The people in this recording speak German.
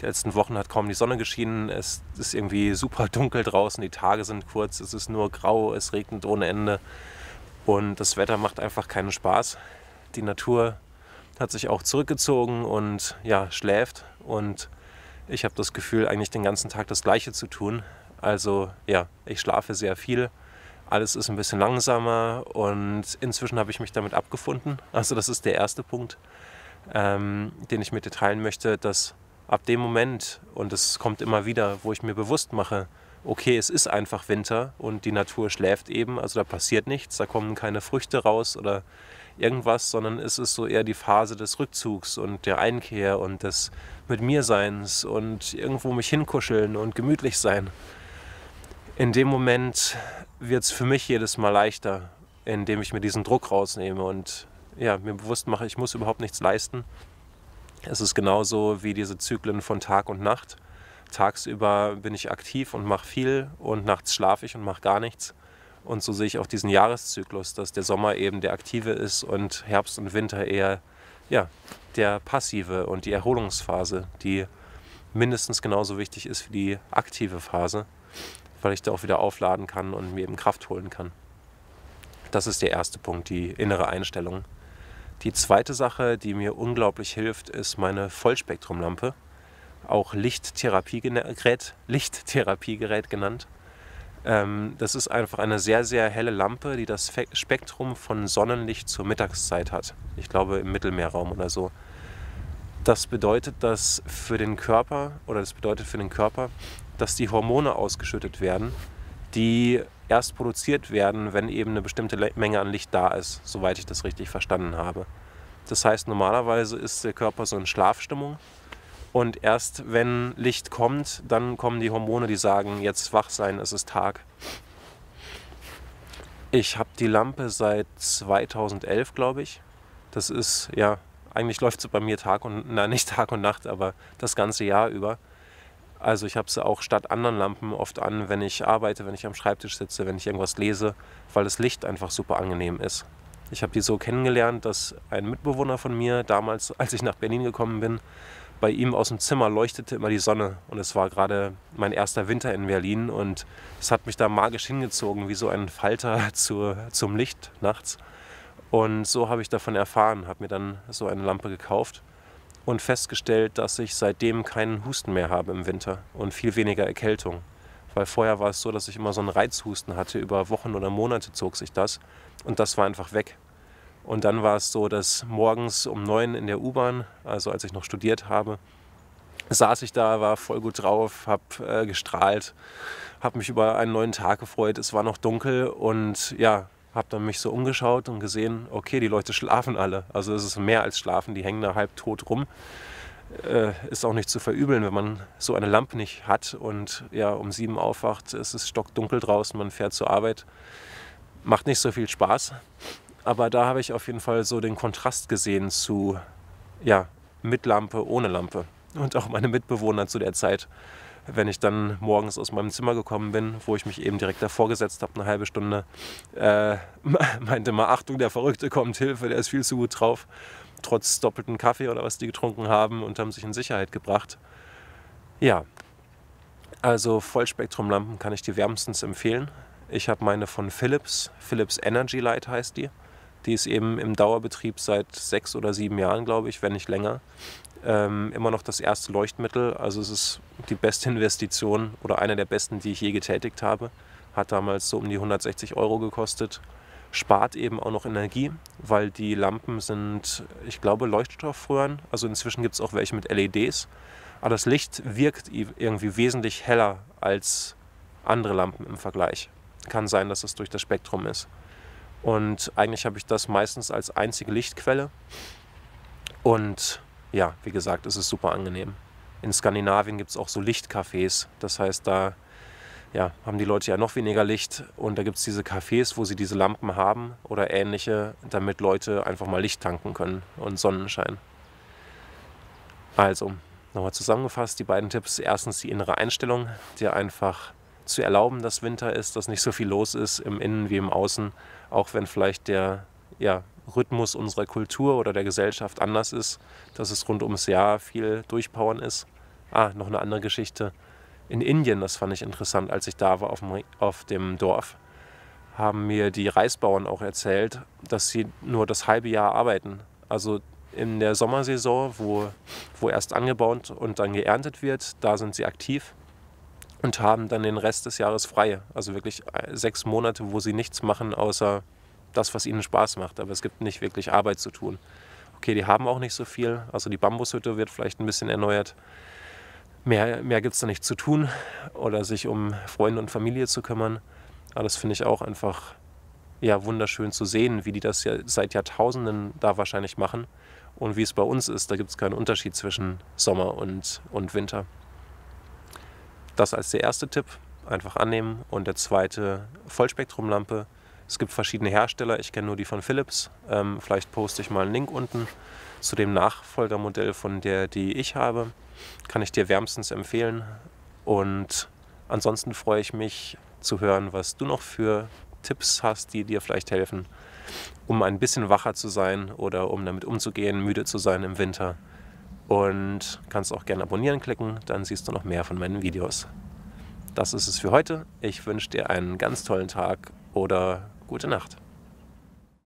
Die letzten Wochen hat kaum die Sonne geschienen. Es ist irgendwie super dunkel draußen. Die Tage sind kurz. Es ist nur grau. Es regnet ohne Ende. Und das Wetter macht einfach keinen Spaß. Die Natur hat sich auch zurückgezogen und ja, schläft. Und ich habe das Gefühl, eigentlich den ganzen Tag das Gleiche zu tun. Also ja, ich schlafe sehr viel. Alles ist ein bisschen langsamer und inzwischen habe ich mich damit abgefunden. Also das ist der erste Punkt, ähm, den ich mit dir teilen möchte, dass ab dem Moment, und es kommt immer wieder, wo ich mir bewusst mache, okay, es ist einfach Winter und die Natur schläft eben, also da passiert nichts, da kommen keine Früchte raus oder irgendwas, sondern es ist so eher die Phase des Rückzugs und der Einkehr und des mit mir Seins und irgendwo mich hinkuscheln und gemütlich sein. In dem Moment wird es für mich jedes Mal leichter, indem ich mir diesen Druck rausnehme und ja, mir bewusst mache, ich muss überhaupt nichts leisten. Es ist genauso wie diese Zyklen von Tag und Nacht. Tagsüber bin ich aktiv und mache viel und nachts schlafe ich und mache gar nichts. Und so sehe ich auch diesen Jahreszyklus, dass der Sommer eben der aktive ist und Herbst und Winter eher ja, der passive und die Erholungsphase, die mindestens genauso wichtig ist wie die aktive Phase, weil ich da auch wieder aufladen kann und mir eben Kraft holen kann. Das ist der erste Punkt, die innere Einstellung. Die zweite Sache, die mir unglaublich hilft, ist meine Vollspektrumlampe, auch Lichttherapiegerät, Lichttherapiegerät genannt. Ähm, das ist einfach eine sehr, sehr helle Lampe, die das Spektrum von Sonnenlicht zur Mittagszeit hat. Ich glaube im Mittelmeerraum oder so. Das bedeutet, dass für den Körper oder das bedeutet für den Körper, dass die Hormone ausgeschüttet werden, die erst produziert werden, wenn eben eine bestimmte Menge an Licht da ist, soweit ich das richtig verstanden habe. Das heißt, normalerweise ist der Körper so in Schlafstimmung und erst wenn Licht kommt, dann kommen die Hormone, die sagen, jetzt wach sein, es ist Tag. Ich habe die Lampe seit 2011, glaube ich. Das ist, ja, eigentlich läuft sie bei mir Tag und, na nicht Tag und Nacht, aber das ganze Jahr über. Also ich habe sie auch statt anderen Lampen oft an, wenn ich arbeite, wenn ich am Schreibtisch sitze, wenn ich irgendwas lese, weil das Licht einfach super angenehm ist. Ich habe die so kennengelernt, dass ein Mitbewohner von mir damals, als ich nach Berlin gekommen bin, bei ihm aus dem Zimmer leuchtete immer die Sonne und es war gerade mein erster Winter in Berlin und es hat mich da magisch hingezogen, wie so ein Falter zu, zum Licht nachts. Und so habe ich davon erfahren, habe mir dann so eine Lampe gekauft und festgestellt, dass ich seitdem keinen Husten mehr habe im Winter und viel weniger Erkältung. Weil vorher war es so, dass ich immer so einen Reizhusten hatte, über Wochen oder Monate zog sich das und das war einfach weg. Und dann war es so, dass morgens um neun in der U-Bahn, also als ich noch studiert habe, saß ich da, war voll gut drauf, habe äh, gestrahlt, habe mich über einen neuen Tag gefreut. Es war noch dunkel und ja, habe dann mich so umgeschaut und gesehen, okay, die Leute schlafen alle. Also es ist mehr als schlafen, die hängen da halb tot rum. Äh, ist auch nicht zu verübeln, wenn man so eine Lampe nicht hat und ja um sieben aufwacht, es ist stockdunkel draußen, man fährt zur Arbeit. Macht nicht so viel Spaß, aber da habe ich auf jeden Fall so den Kontrast gesehen zu, ja, mit Lampe, ohne Lampe. Und auch meine Mitbewohner zu der Zeit, wenn ich dann morgens aus meinem Zimmer gekommen bin, wo ich mich eben direkt davor gesetzt habe, eine halbe Stunde, äh, meinte mal, Achtung, der Verrückte kommt, Hilfe, der ist viel zu gut drauf. Trotz doppelten Kaffee oder was die getrunken haben und haben sich in Sicherheit gebracht. Ja, also Vollspektrumlampen kann ich dir wärmstens empfehlen. Ich habe meine von Philips, Philips Energy Light heißt die. Die ist eben im Dauerbetrieb seit sechs oder sieben Jahren, glaube ich, wenn nicht länger. Ähm, immer noch das erste Leuchtmittel. Also es ist die beste Investition oder eine der besten, die ich je getätigt habe. Hat damals so um die 160 Euro gekostet. Spart eben auch noch Energie, weil die Lampen sind, ich glaube, Leuchtstoffröhren. Also inzwischen gibt es auch welche mit LEDs. Aber das Licht wirkt irgendwie wesentlich heller als andere Lampen im Vergleich. Kann sein, dass es durch das Spektrum ist. Und eigentlich habe ich das meistens als einzige Lichtquelle. Und ja, wie gesagt, es ist super angenehm. In Skandinavien gibt es auch so Lichtcafés. Das heißt, da ja, haben die Leute ja noch weniger Licht. Und da gibt es diese Cafés, wo sie diese Lampen haben oder ähnliche, damit Leute einfach mal Licht tanken können und Sonnenschein. Also, nochmal zusammengefasst, die beiden Tipps. Erstens die innere Einstellung, dir einfach zu erlauben, dass Winter ist, dass nicht so viel los ist im Innen wie im Außen auch wenn vielleicht der ja, Rhythmus unserer Kultur oder der Gesellschaft anders ist, dass es rund ums Jahr viel Durchpowern ist. Ah, noch eine andere Geschichte. In Indien, das fand ich interessant, als ich da war auf dem, auf dem Dorf, haben mir die Reisbauern auch erzählt, dass sie nur das halbe Jahr arbeiten. Also in der Sommersaison, wo, wo erst angebaut und dann geerntet wird, da sind sie aktiv und haben dann den Rest des Jahres frei. Also wirklich äh, sechs Monate, wo sie nichts machen, außer das, was ihnen Spaß macht. Aber es gibt nicht wirklich Arbeit zu tun. Okay, die haben auch nicht so viel. Also die Bambushütte wird vielleicht ein bisschen erneuert. Mehr, mehr gibt es da nicht zu tun oder sich um Freunde und Familie zu kümmern. Aber das finde ich auch einfach ja, wunderschön zu sehen, wie die das ja seit Jahrtausenden da wahrscheinlich machen und wie es bei uns ist. Da gibt es keinen Unterschied zwischen Sommer und, und Winter. Das als der erste Tipp, einfach annehmen. Und der zweite, Vollspektrumlampe. Es gibt verschiedene Hersteller, ich kenne nur die von Philips. Ähm, vielleicht poste ich mal einen Link unten zu dem Nachfolgermodell von der, die ich habe. Kann ich dir wärmstens empfehlen. Und ansonsten freue ich mich zu hören, was du noch für Tipps hast, die dir vielleicht helfen, um ein bisschen wacher zu sein oder um damit umzugehen, müde zu sein im Winter. Und kannst auch gerne abonnieren klicken, dann siehst du noch mehr von meinen Videos. Das ist es für heute. Ich wünsche dir einen ganz tollen Tag oder gute Nacht.